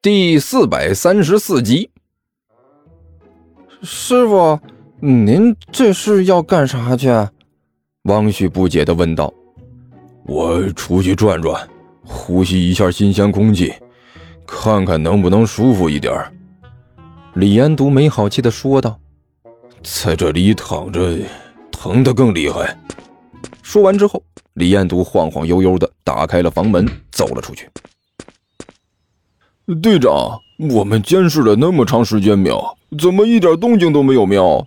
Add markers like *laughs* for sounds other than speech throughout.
第四百三十四集。师傅，您这是要干啥去？汪旭不解的问道。我出去转转，呼吸一下新鲜空气，看看能不能舒服一点。李延独没好气的说道。在这里躺着，疼得更厉害。说完之后，李彦独晃晃悠悠的打开了房门，走了出去。队长，我们监视了那么长时间喵，怎么一点动静都没有喵？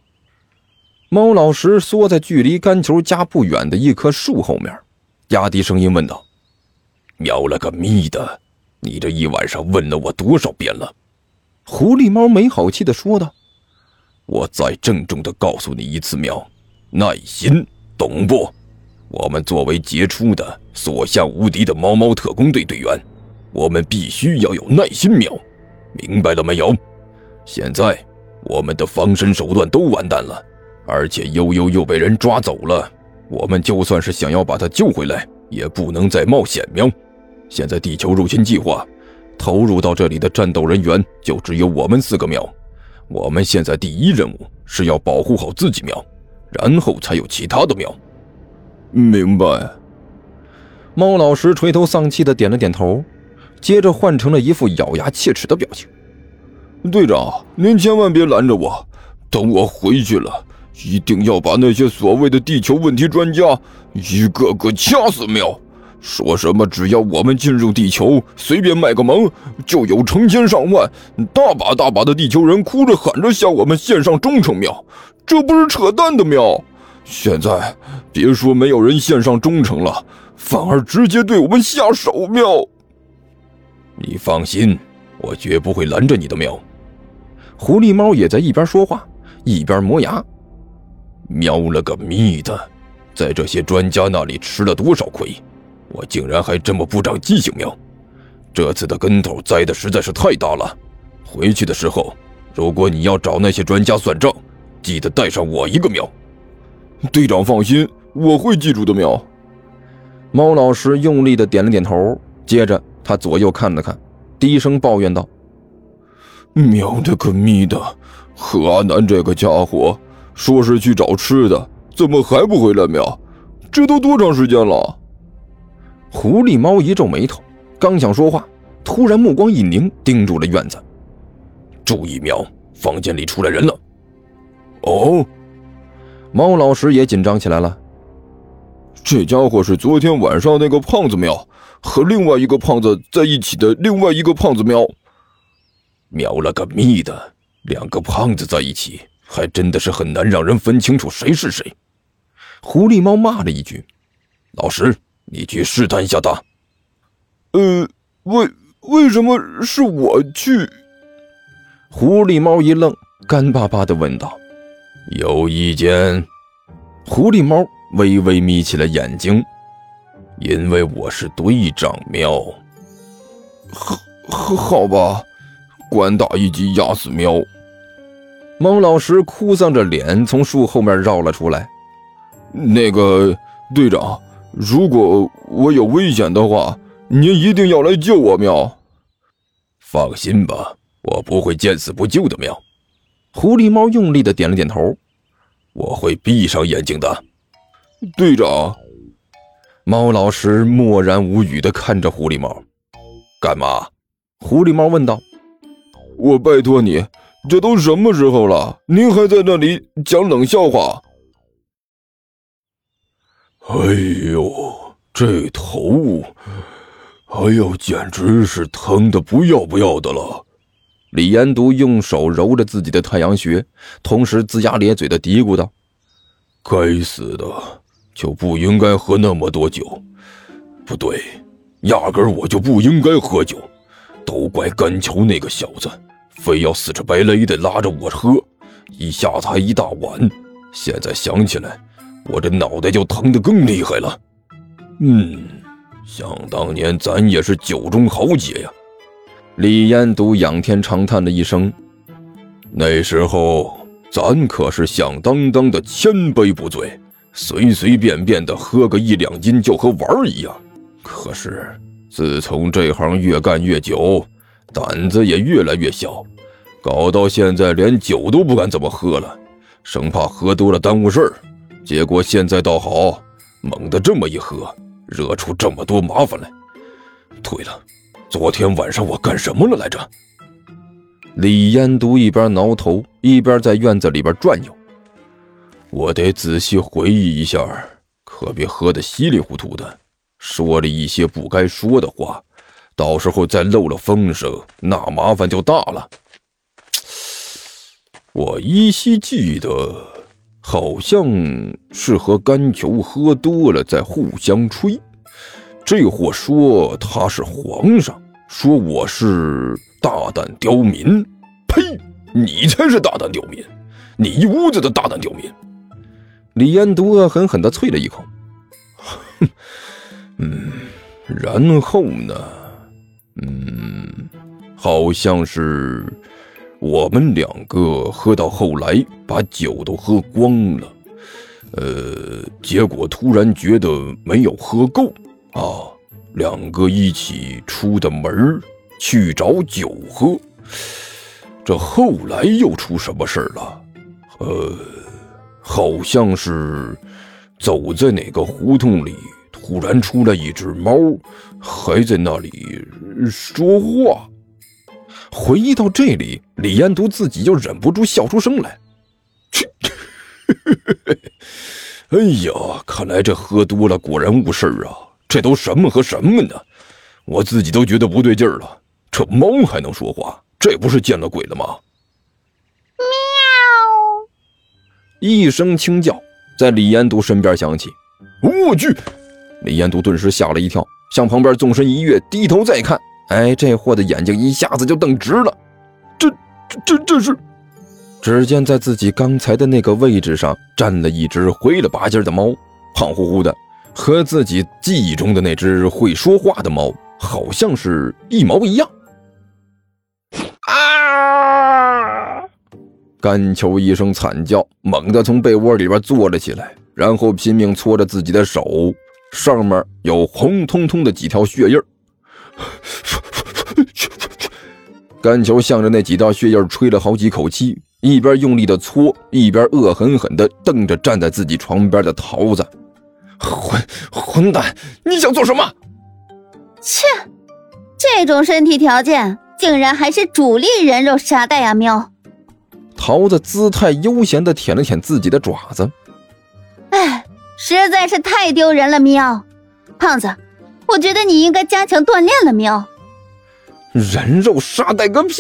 猫老石缩在距离干球家不远的一棵树后面，压低声音问道：“喵了个咪的！你这一晚上问了我多少遍了？”狐狸猫没好气的说道。我再郑重的告诉你一次，喵，耐心，懂不？我们作为杰出的、所向无敌的猫猫特工队队员，我们必须要有耐心，喵，明白了没有？现在我们的防身手段都完蛋了，而且悠悠又被人抓走了，我们就算是想要把他救回来，也不能再冒险，喵。现在地球入侵计划投入到这里的战斗人员就只有我们四个，喵。我们现在第一任务是要保护好自己喵，然后才有其他的喵。明白。猫老师垂头丧气的点了点头，接着换成了一副咬牙切齿的表情。队长，您千万别拦着我，等我回去了，一定要把那些所谓的地球问题专家一个个掐死喵。说什么只要我们进入地球，随便卖个萌，就有成千上万、大把大把的地球人哭着喊着向我们献上忠诚喵，这不是扯淡的喵！现在别说没有人献上忠诚了，反而直接对我们下手喵！你放心，我绝不会拦着你的喵。狐狸猫也在一边说话，一边磨牙。喵了个咪的，在这些专家那里吃了多少亏！我竟然还这么不长记性喵！这次的跟头栽的实在是太大了。回去的时候，如果你要找那些专家算账，记得带上我一个喵。队长放心，我会记住的喵。猫老师用力的点了点头，接着他左右看了看，低声抱怨道：“喵的个咪的，何阿南这个家伙说是去找吃的，怎么还不回来喵？这都多长时间了？”狐狸猫一皱眉头，刚想说话，突然目光一凝，盯住了院子。注意，喵！房间里出来人了。哦，猫老师也紧张起来了。这家伙是昨天晚上那个胖子喵，和另外一个胖子在一起的另外一个胖子喵。喵了个咪的，两个胖子在一起，还真的是很难让人分清楚谁是谁。狐狸猫骂了一句：“老师。”你去试探一下他。呃，为为什么是我去？狐狸猫一愣，干巴巴的问道：“有意见？”狐狸猫微微眯起了眼睛，因为我是队长喵。好，好吧，官大一级压死喵。猫老师哭丧着脸从树后面绕了出来。那个队长。如果我有危险的话，您一定要来救我喵！放心吧，我不会见死不救的喵。狐狸猫用力的点了点头，我会闭上眼睛的。队长，猫老师默然无语的看着狐狸猫，干嘛？狐狸猫问道。我拜托你，这都什么时候了，您还在那里讲冷笑话？哎呦，这头，哎呦，简直是疼的不要不要的了！李延独用手揉着自己的太阳穴，同时龇牙咧嘴的嘀咕道：“该死的，就不应该喝那么多酒。不对，压根我就不应该喝酒。都怪甘球那个小子，非要死乞白赖的拉着我喝，一下子还一大碗。现在想起来。”我这脑袋就疼得更厉害了，嗯，想当年咱也是酒中豪杰呀。李彦独仰天长叹了一声，那时候咱可是响当当的千杯不醉，随随便便的喝个一两斤就和玩儿一样。可是自从这行越干越久，胆子也越来越小，搞到现在连酒都不敢怎么喝了，生怕喝多了耽误事儿。结果现在倒好，猛地这么一喝，惹出这么多麻烦来。对了，昨天晚上我干什么了来着？李烟毒一边挠头，一边在院子里边转悠。我得仔细回忆一下，可别喝得稀里糊涂的，说了一些不该说的话，到时候再漏了风声，那麻烦就大了。我依稀记得。好像是和甘球喝多了，在互相吹。这货说他是皇上，说我是大胆刁民。呸！你才是大胆刁民，你一屋子的大胆刁民！李彦都恶狠狠的啐了一口。哼，*laughs* 嗯，然后呢？嗯，好像是。我们两个喝到后来，把酒都喝光了，呃，结果突然觉得没有喝够啊，两个一起出的门去找酒喝。这后来又出什么事了？呃，好像是走在哪个胡同里，突然出来一只猫，还在那里说话。回忆到这里，李彦图自己就忍不住笑出声来。去，*laughs* 哎呀，看来这喝多了果然误事啊！这都什么和什么呢？我自己都觉得不对劲儿了。这猫还能说话，这不是见了鬼了吗？喵！一声轻叫在李延都身边响起。我去！李延都顿时吓了一跳，向旁边纵身一跃，低头再看。哎，这货的眼睛一下子就瞪直了，这、这、这是？只见在自己刚才的那个位置上站了一只灰了吧唧的猫，胖乎乎的，和自己记忆中的那只会说话的猫好像是一毛一样。甘球一声惨叫，猛地从被窝里边坐了起来，然后拼命搓着自己的手，上面有红彤彤的几条血印儿。*laughs* 甘球向着那几道血印吹了好几口气，一边用力的搓，一边恶狠狠地瞪着站在自己床边的桃子。混混蛋，你想做什么？切，这种身体条件，竟然还是主力人肉沙袋啊！喵。桃子姿态悠闲地舔了舔自己的爪子。哎，实在是太丢人了，喵。胖子。我觉得你应该加强锻炼了，喵！人肉沙袋个屁！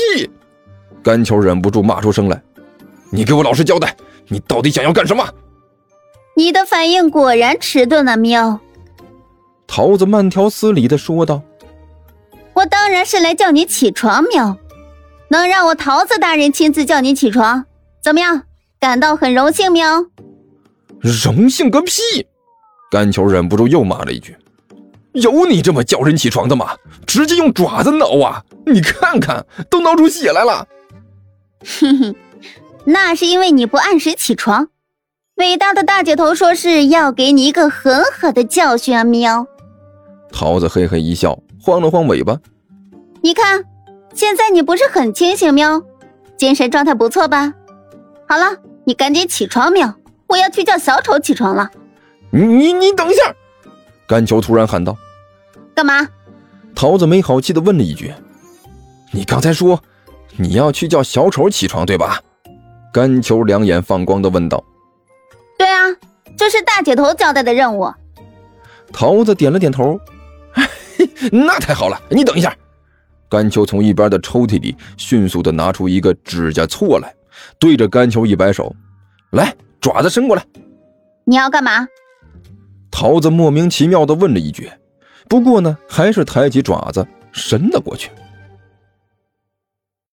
甘球忍不住骂出声来：“你给我老实交代，你到底想要干什么？”你的反应果然迟钝了，喵！桃子慢条斯理的说道：“我当然是来叫你起床，喵！能让我桃子大人亲自叫你起床，怎么样？感到很荣幸，喵！”荣幸个屁！甘球忍不住又骂了一句。有你这么叫人起床的吗？直接用爪子挠啊！你看看，都挠出血来了。哼哼，那是因为你不按时起床。伟大的大姐头说是要给你一个狠狠的教训啊！喵。桃子嘿嘿一笑，晃了晃尾巴。你看，现在你不是很清醒喵？精神状态不错吧？好了，你赶紧起床喵！我要去叫小丑起床了。你你你等一下！甘球突然喊道：“干嘛？”桃子没好气的问了一句：“你刚才说你要去叫小丑起床，对吧？”甘球两眼放光的问道：“对啊，这是大姐头交代的任务。”桃子点了点头：“ *laughs* 那太好了，你等一下。”甘秋从一边的抽屉里迅速的拿出一个指甲锉来，对着甘秋一摆手：“来，爪子伸过来。”你要干嘛？桃子莫名其妙的问了一句，不过呢，还是抬起爪子伸了过去。